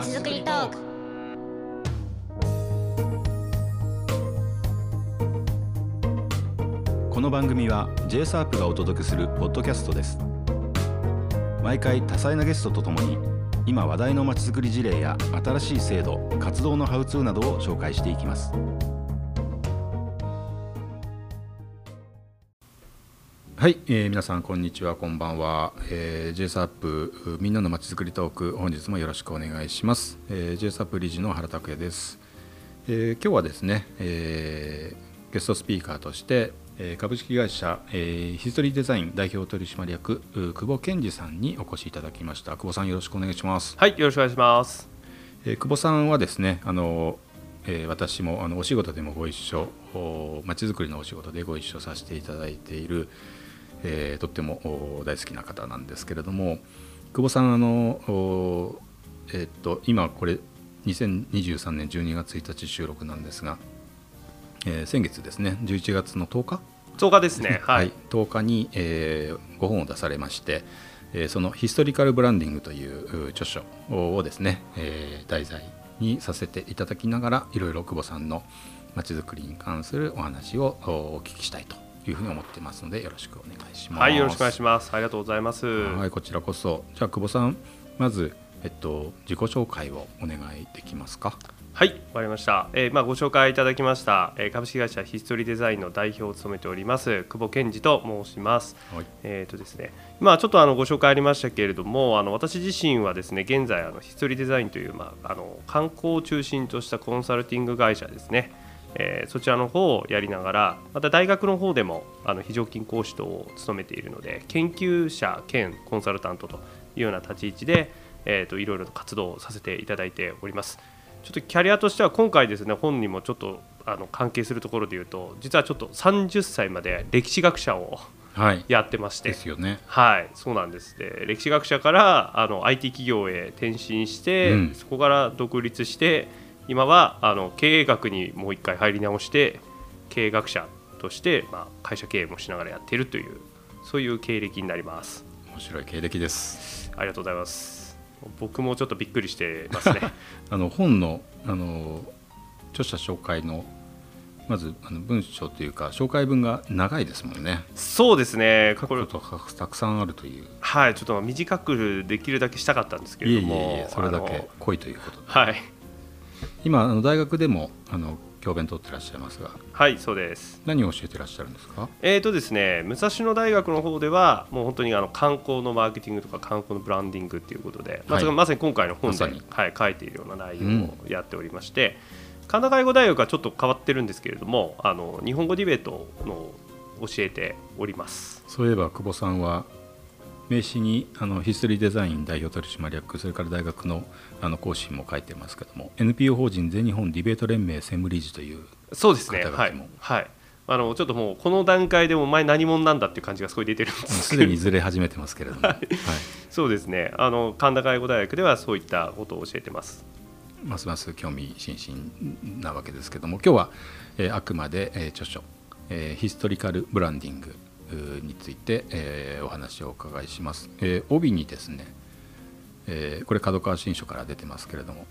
まちづくりトーク。この番組は j s a r p がお届けするポッドキャストです。毎回多彩なゲストとともに今話題のまちづくり事例や新しい制度活動のハウツーなどを紹介していきます。はい、えー皆さんこんにちはこんばんは、えー、j s a r p みんなのまちづくりトーク本日もよろしくお願いします、えー、j s a r p 理事の原拓也です。えー今日はですね、えーゲストスピーカーとして、えー株式会社、えーヒストリーデザイン代表取締役う久保健二さんにお越しいただきました。久保さんよろしくお願いします、はい、よろしくお願いします。えー久保さんはですねあの、えー私もあのお仕事でもご一緒おまちづくりのお仕事でご一緒させていただいている、えーとってもお大好きな方なんですけれども久保さんあのおえーっと今これ2023年12月1日収録なんですが、えー先月ですね11月の10日？10日ですね。はい。10日に、えーご本を出されまして、えーそのヒストリカルブランディングというう著書をですね、えー題材にさせていただきながらいろいろ久保さんのまちづくりに関するお話をおお聞きしたいというふうに思っていますのでよろしくお願いします。はい、よろしくお願いします。ありがとうございます。はい、こちらこそ。じゃあ久保さんまず、えっと、自己紹介をお願いできますか？はい、わかりました。えーまあご紹介いただきました、えー株式会社ヒストリーデザインの代表を務めております久保健二と申します。はいえーとですね、まあちょっとあのご紹介ありましたけれども、あの私自身はですね、現在あのヒストリーデザインというまああの観光を中心としたコンサルティング会社ですね。えーそちらの方をやりながらまた大学の方でもあの非常勤講師等を務めているので研究者兼コンサルタントというような立ち位置で、えー、といろいろと活動をさせていただいております。ちょっとキャリアとしては今回ですね本にもちょっとあの関係するところで言うと実はちょっと30歳まで歴史学者をはい。やってまして。ですよね。はい、そうなんです。で歴史学者からあの IT 企業へ転身して、うん。そこから独立して今はあの経営学にもう一回入り直して経営学者として、まあ、会社経営もしながらやっているというそういう経歴になります面白い経歴です。ありがとうございます僕もちょっとびっくりしてますね あの本のあの著者紹介のまずあの文章というか紹介文が長いですもんね。そうですねこれたくさんあるという。はいちょっと短くできるだけしたかったんですけれどもえそれだけ濃いということで。はい今あの大学でもあの教鞭取ってらっしゃいますが。はいそうです。何を教えてらっしゃるんですか？えーとですね、武蔵野大学の方ではもう本当にあの観光のマーケティングとか観光のブランディングっていうことで、まあはい。まさに今回の本で、まはい、書いているような内容をやっておりまして、神田外語大学はちょっと変わってるんですけれどもあの日本語ディベートの教えております。そういえば久保さんは名刺にあのヒストリーデザイン代表取締役それから大学のあの講師も書いてますけども NPO 法人全日本ディベート連盟専務理事というそうですね、はい。はい、あのちょっともうこの段階でもお前何者なんだっていう感じがすごい出てるんです すでにずれ始めてますけれども、はい。そうですね。あの神田外語大学ではそういったことを教えてます。ますます興味津々なわけですけども今日は、えーあくまで、えー著書、えーヒストリカルブランディングについて、えーお話をお伺いします、えー帯にですね、えーこれ角川新書から出てますけれども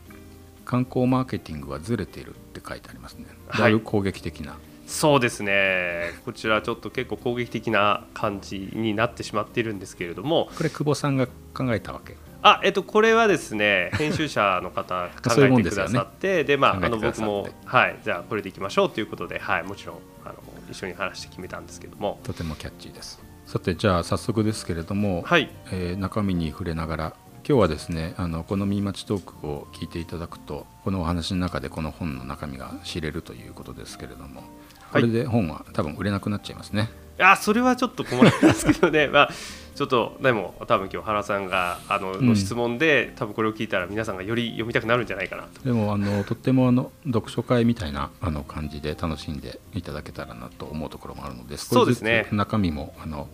観光マーケティングはずれているって書いてありますね。だいぶ攻撃的な、そうですね。こちらちょっと結構攻撃的な感じになってしまっているんですけれども。これ久保さんが考えたわけ？あ、えっと、これはですね 編集者の方考えてくださってで、まあ、あの僕も、はい、じゃあこれでいきましょうということで、はい、もちろんあの一緒に話して決めたんですけども。とてもキャッチーです。さてじゃあ早速ですけれども、はい。えー中身に触れながら今日はですねあのこの「ミーマチトーク」を聞いていただくとこのお話の中でこの本の中身が知れるということですけれどもこはい。れで本は多分売れなくなっちゃいますね、あそれはちょっと困るんですけどね、まあ、ちょっとでも多分今日原さんがあの、うん。の質問で多分これを聞いたら皆さんがより読みたくなるんじゃないかなと。でもあのとってもあの読書会みたいなあの感じで楽しんでいただけたらなと思うところもあるのでそうですね。中身もあの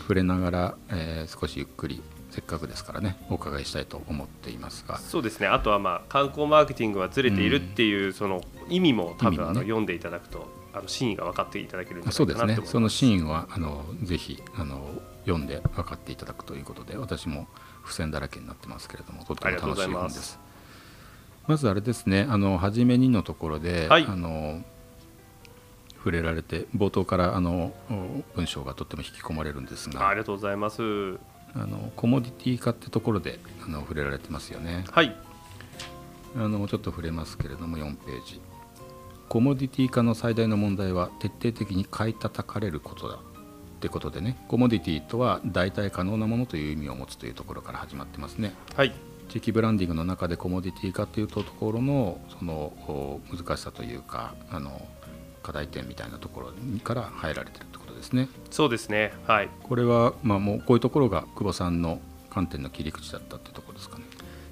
触れながら、えー少しゆっくりせっかくですからねお伺いしたいと思っていますが。そうですね。あとは、まあ、観光マーケティングはずれているっていう、その意味も多分、あの読んでいただくとあの真意が分かっていただけるんじゃそうですね。そのシーンはあのぜひあの読んで分かっていただくということで私も付箋だらけになってますけれどもとっても楽しい本です。まずあれですねあの初めにのところで、はいあの触れられて冒頭からあの文章がとっても引き込まれるんですがありがとうございます。あのコモディティ化ってところであの触れられてますよね。はい。あのちょっと触れますけれども4ページコモディティ化の最大の問題は徹底的に買い叩かれることだってことでね。コモディティとは代替可能なものという意味を持つというところから始まってますね。はい。地域ブランディングの中でコモディティ化というところのそのお難しさというかあの課題点みたいなところから入られてるってことですね。そうですね。はい。これはまあもうこういうところが久保さんの観点の切り口だったってところですかね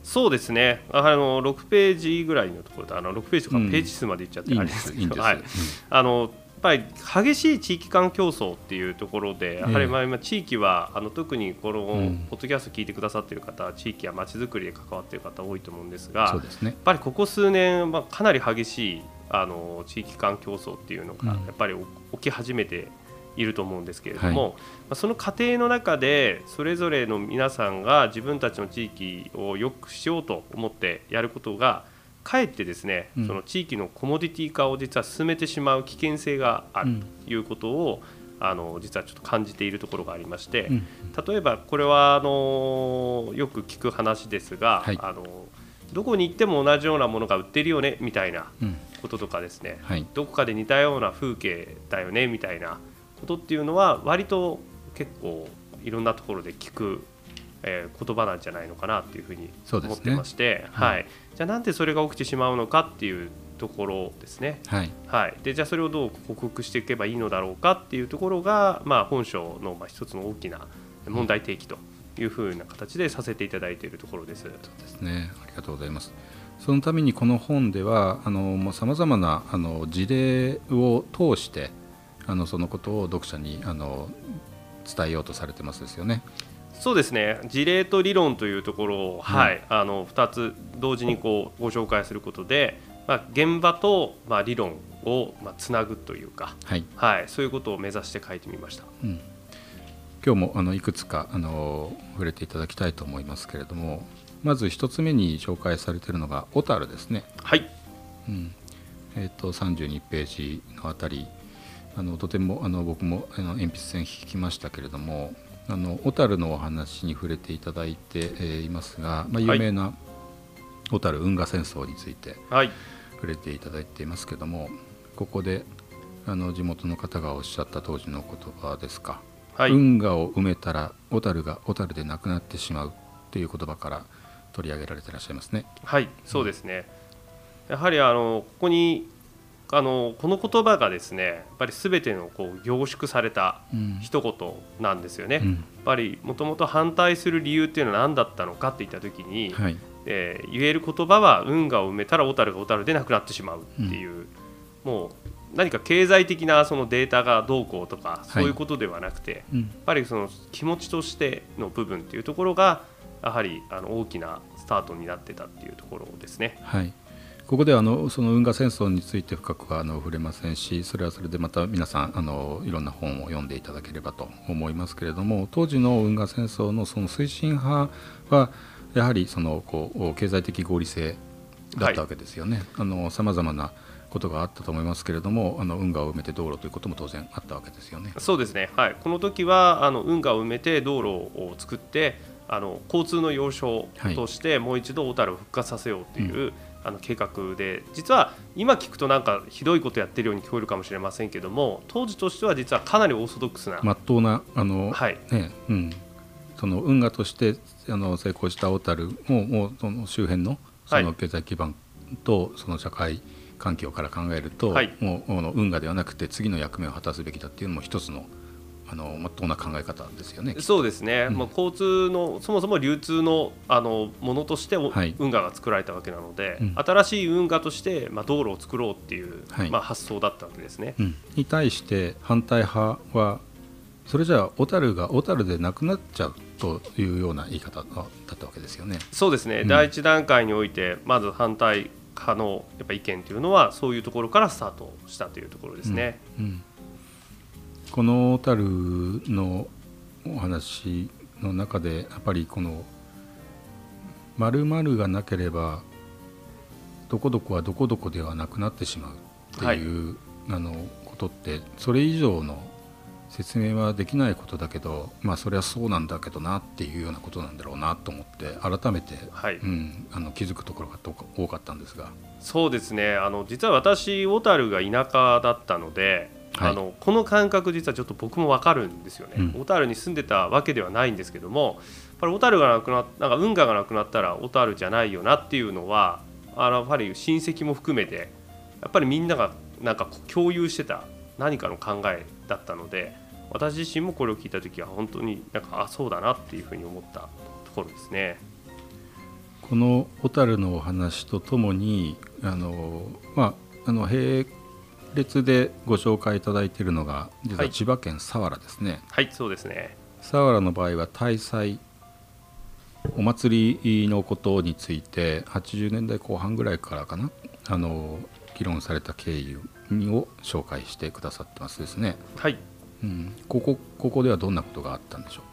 そうですね。あの6ページぐらいのところであの6ページとかうんページ数までいっちゃっていいあれですけど。はい。あのやっぱり激しい地域間競争っていうところで、やはりまあ今、地域はあの特にこのうん。ポッドキャスト聞いてくださっている方、地域やまちづくりで関わっている方多いと思うんですが、やっそうですね。ぱりここ数年、まあ、かなり激しいあの地域間競争っていうのがうん。やっぱり起き始めていると思うんですけれども、はい。まあ、その過程の中でそれぞれの皆さんが自分たちの地域を良くしようと思ってやることがかえってですね、うん。その地域のコモディティ化を実は進めてしまう危険性があるうん。ということを、あの実はちょっと感じているところがありまして、うん。例えばこれはあのよく聞く話ですが、はい。あのどこに行っても同じようなものが売ってるよねみたいなうん。こととかですね、はい。どこかで似たような風景だよねみたいなことっていうのは割と結構いろんなところで聞く、えー言葉なんじゃないのかなっていうふうに思ってまして、はい、じゃあなんでそれが起きてしまうのかっていうところですね。はい。はい、でじゃあそれをどう克服していけばいいのだろうかっていうところが、まあ、本書のまあ一つの大きな問題提起というふうな形でさせていただいているところです。ですね。ありがとうございます。そのためにこの本ではさまざまなあの事例を通してあのそのことを読者にあの伝えようとされてますですよね。そうですね事例と理論というところを、はい、あの2つ同時にこうご紹介することで、まあ、現場と、まあ、理論を、まあ、つなぐというか、はい、はい、そういうことを目指して書いてみました。うん、今日もあのいくつかあの触れていただきたいと思いますけれどもまず一つ目に紹介されているのが小樽ですね。はい、うんえー、と32ページのあたりあのとてもあの僕もあの鉛筆線引きましたけれどもあの小樽のお話に触れていただいて、えーいますが、まあ、有名な小樽運河戦争についてはい、触れていただいていますけどもここであの地元の方がおっしゃった当時の言葉ですか、はい、運河を埋めたら小樽が小樽でなくなってしまうという言葉から取り上げられていらっしゃいますね。はい、そうですね。やはりあのここにあのこの言葉がですねやっぱり全てのこう凝縮されたうん。一言なんですよね。やっうんぱりもともと反対する理由っていうのは何だったのかって言った時に、はい。えー言える言葉は運河を埋めたら小樽が小樽でなくなってしまうっていう、もう何か経済的なそのデータがどうこうとかそういうことではなくて、うん。やっぱりその気持ちとしての部分っていうところがやはりあの大きなスタートになってたっていうところですね。はい、ここではあのその運河戦争について深くはあの触れませんしそれはそれでまた皆さんあのいろんな本を読んでいただければと思いますけれども当時の運河戦争のその推進派はやはりそのこう経済的合理性だったわけですよね。さまざまなことがあったと思いますけれどもあの運河を埋めて道路ということも当然あったわけですよね。そうですね、はい、この時はあの運河を埋めて道路を作ってあの交通の要衝としてもう一度小樽を復活させようという、あの計画で実は今聞くとなんかひどいことやってるように聞こえるかもしれませんけども当時としては実はかなりオーソドックスな、まっとうなあの、はい。ねうん、その運河としてあの成功した小樽ももうその周辺のそはい。の経済基盤とその社会環境から考えると、はい。もうあの運河ではなくて次の役目を果たすべきだっていうのも一つのあのまっとうな考え方ですよね。そうですね、うん。まあ、交通のそもそも流通のあのものとしておはい。運河が作られたわけなので、うん。新しい運河として、まあ、道路を作ろうっていう、はい。まあ、発想だったわけですね。うん。に対して反対派はそれじゃあ小樽が小樽でなくなっちゃうというような言い方だったわけですよね。そうですね、うん。第一段階においてまず反対派のやっぱ意見というのはそういうところからスタートしたというところですね。うん。うんこの小樽のお話の中でやっぱりこの「〇〇がなければどこどこはどこどこではなくなってしまうっていう、あのことってそれ以上の説明はできないことだけどまあそれはそうなんだけどなっていうようなことなんだろうなと思って改めて、はい。うん、あの気づくところが多かったんですが。そうですね。あの実は私小樽が田舎だったので、はい、あのこの感覚実はちょっと僕も分かるんですよね、小樽に住んでたわけではないんですけどもやっぱり小樽がなくななんか運河がなくなったら小樽じゃないよなっていうのはあのやっぱり親戚も含めてやっぱりみんながなんか共有してた何かの考えだったので私自身もこれを聞いた時は本当になんかあそうだなっていうふうに思ったところですね。この小樽のお話とともにあの、まあ、あの並列でご紹介いただいているのが実は千葉県佐原ですね。はい、はい、そうですね。佐原の場合は大祭お祭りのことについて80年代後半ぐらいからかなあの議論された経緯を紹介してくださってますですね。はい。うん、ここここではどんなことがあったんでしょう？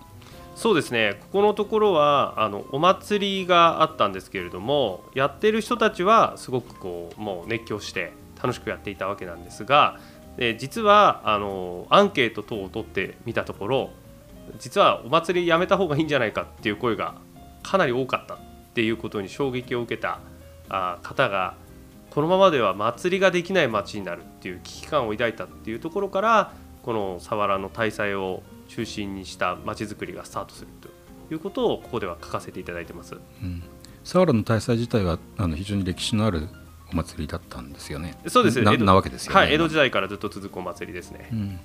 そうですね。ここのところはあのお祭りがあったんですけれどもやってる人たちはすごくこうもう熱狂して楽しくやっていたわけなんですが、え実はあのアンケート等を取ってみたところ実はお祭りやめた方がいいんじゃないかっていう声がかなり多かったっていうことに衝撃を受けたあ方がこのままでは祭りができない街になるっていう危機感を抱いたっていうところからこの佐原の大祭を中心にしたまちづくりがスタートするということをここでは書かせていただいてます、うん、佐原の大祭自体はあの非常に歴史のあるお祭りだったんですよね。そうですななわけですよね、はい、江戸時代からずっと続くお祭りですね。うん、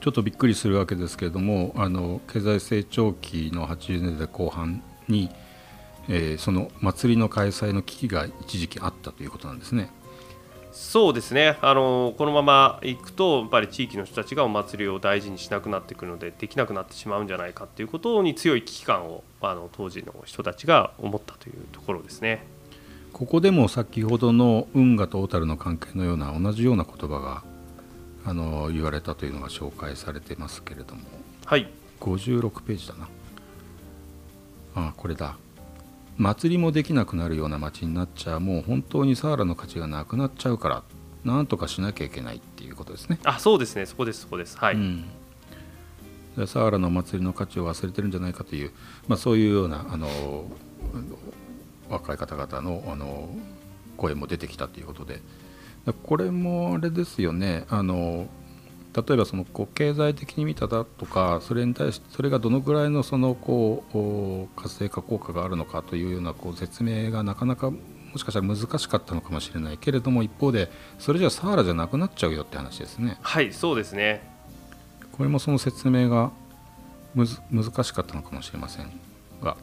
ちょっとびっくりするわけですけれどもあの経済成長期の80年代後半に、えー、その祭りの開催の危機が一時期あったということなんですね。そうですねあのこのままいくとやっぱり地域の人たちがお祭りを大事にしなくなってくるのでできなくなってしまうんじゃないかということに強い危機感をあの当時の人たちが思ったというところですね。ここでも先ほどの運河と小樽の関係のような同じような言葉があの言われたというのが紹介されてますけれども、はい、56ページだな。あこれだ。祭りもできなくなるような街になっちゃもう本当にサーラの価値がなくなっちゃうからなんとかしなきゃいけないっていうことですね。あそうですね。そこですそこです。はい、うん、サーラの祭りの価値を忘れてるんじゃないかという、まあ、そういうようなあの若い方々のあの声も出てきたということでこれもあれですよねあの例えばそのこう経済的に見ただとかそれに対してそれがどのぐらいのそのこう活性化効果があるのかというようなこう説明がなかなかもしかしたら難しかったのかもしれないけれども一方でそれじゃサハラじゃなくなっちゃうよって話ですね。はいそうですねこれもその説明がむず難しかったのかもしれませんが。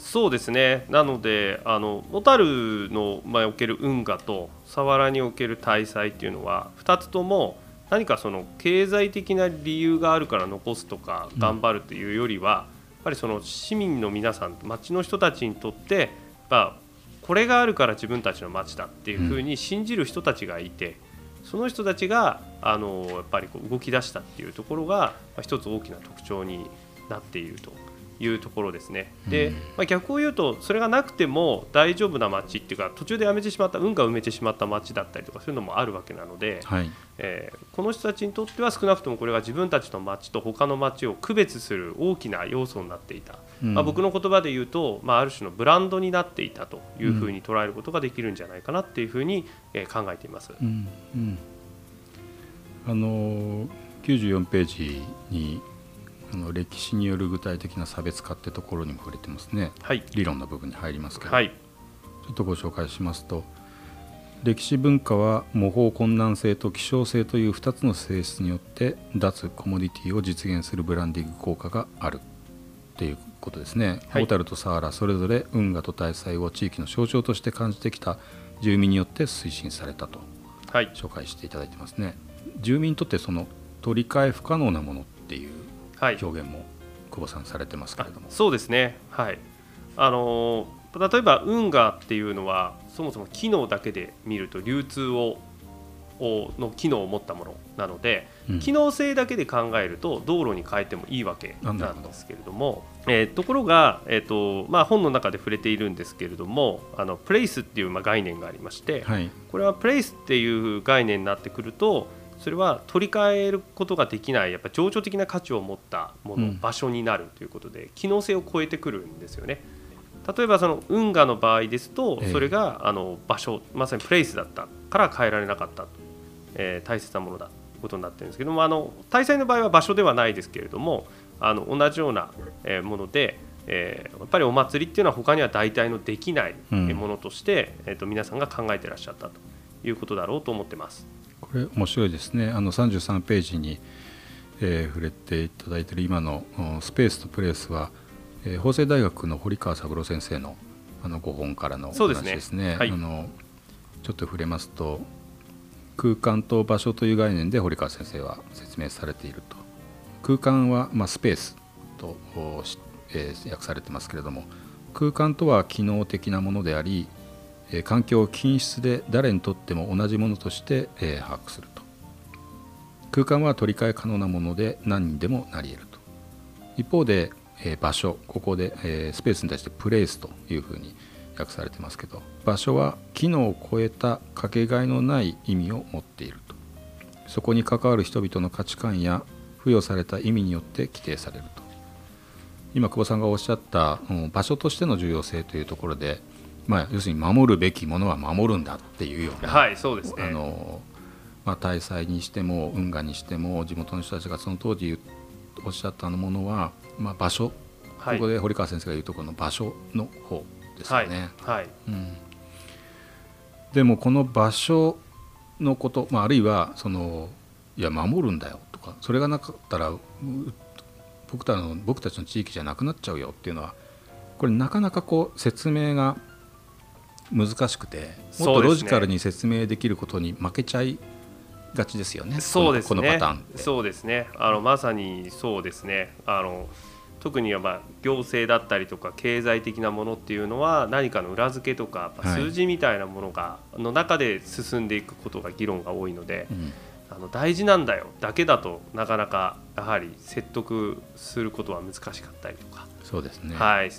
そうですね。なのであの小樽の、まあ、おける運河と佐原における大祭っていうのは2つとも何かその経済的な理由があるから残すとか頑張るというよりは、やっぱりその市民の皆さん町の人たちにとってまあこれがあるから自分たちの町だっていうふうに信じる人たちがいて、その人たちがあのやっぱりこう動き出したっていうところが一つ大きな特徴になっているというところですね。で、まあ、逆を言うとそれがなくても大丈夫な町っていうか途中でやめてしまった運が埋めてしまった町だったりとかそういうのもあるわけなので、はい、えー、この人たちにとっては少なくともこれが自分たちの町と他の町を区別する大きな要素になっていた、うん、まあ、僕の言葉で言うと、まあ、ある種のブランドになっていたというふうに捉えることができるんじゃないかなっていうふうに、えー、考えています。うん。うん、あの94ページにあの歴史による具体的な差別化ってところにも触れてますね、はい、理論の部分に入りますけど、はい、ちょっとご紹介しますと歴史文化は模倣困難性と希少性という2つの性質によって脱コモディティを実現するブランディング効果があるということですね。はい、小樽とサハラそれぞれ運河と大祭を地域の象徴として感じてきた住民によって推進されたと紹介していただいてますね。はい、住民にとってその取り替え不可能なものっていう表現も久保さんされてますけれども、そうですね。はい。あの例えば運河っていうのはそもそも機能だけで見ると流通ををの機能を持ったものなので、うん。機能性だけで考えると道路に変えてもいいわけなんですけれども、えーところが、えーとまあ、本の中で触れているんですけれどもあのプレイスっていうまあ概念がありまして、はい。これはプレイスっていう概念になってくるとそれは取り替えることができないやっぱ情緒的な価値を持ったもの、うん場所になるということで機能性を超えてくるんですよね。例えばその運河の場合ですとええそれがあの場所まさにプレイスだったから変えられなかった、えー大切なものだということになってるんですけどもあの大祭の場合は場所ではないですけれどもあの同じようなえーもので、えーやっぱりお祭りっていうのは他には代替のできないものとして、えー、と皆さんが考えてらっしゃったということだろうと思ってます。これ面白いですね。あの33ページに、えー触れていただいている今のうんスペースとプレイスは、えー法政大学の堀川三郎先生のあの5本からのおそうですね。話ですね。はい。あのちょっと触れますと空間と場所という概念で堀川先生は説明されていると。空間は、まあ、スペースと、えー訳されてますけれども空間とは機能的なものでありえ環境を均質で誰にとっても同じものとして、え把握すると。空間は取り替え可能なもので何にでもなり得ると。一方で、え場所ここで、えスペースに対してプレイスというふうに訳されてますけど場所は機能を超えたかけがえのない意味を持っていると。そこに関わる人々の価値観や付与された意味によって規定されると。今久保さんがおっしゃった、場所としての重要性というところで、まあ、要するに守るべきものは守るんだっていうような、はいそうですね。あのまあ、大祭にしても運河にしても地元の人たちがその当時おっしゃったものは、まあ、場所、はい。ここで堀川先生が言うところの場所の方ですはいよね。はいうん、でもこの場所のこと、まあ、あるいはそのいや守るんだよとかそれがなかったらう僕たちの僕たちの地域じゃなくなっちゃうよっていうのはこれなかなかこう説明が難しくてもっとロジカルに説明できることに負けちゃいがちですよねそうですね。パターンって。そうですね。あのまさにそうですね。あの特にはまあ行政だったりとか経済的なものっていうのは何かの裏付けとか数字みたいなものが、の中で進んでいくことが議論が多いのでうん。あの大事なんだよだけだとなかなかやはり説得することは難しかったりとか、そうですね、はい、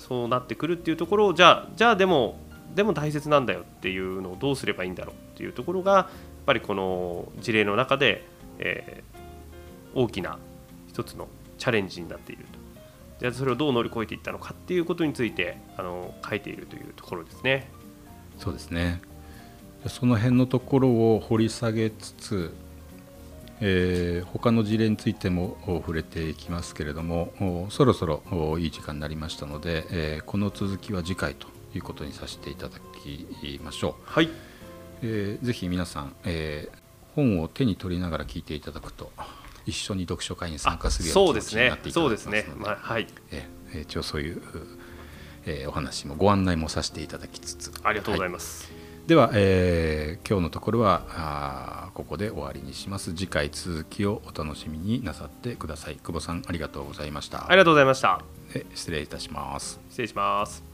そうなってくるっていうところをじゃあじゃあでもでも大切なんだよっていうのをどうすればいいんだろうっていうところがやっぱりこの事例の中で、えー大きな一つのチャレンジになっているとじゃあそれをどう乗り越えていったのかっていうことについてあの書いているというところですね。そうですねその辺のところを掘り下げつつ、えー他の事例についても触れていきますけれどもそろそろいい時間になりましたので、えーこの続きは次回ということにさせていただきましょう、はい。えーぜひ皆さん、えー本を手に取りながら聞いていただくと一緒に読書会に参加するような気持ちになっていただそうですけますのでね、まあ、はい。えーえー一応そういう、えーお話もご案内もさせていただきつつ。ありがとうございはます。では、えー今日のところはあーここで終わりにします。次回続きをお楽しみになさってください。久保さんありがとうございました、ありがとうございました。え失礼いたします。失礼します。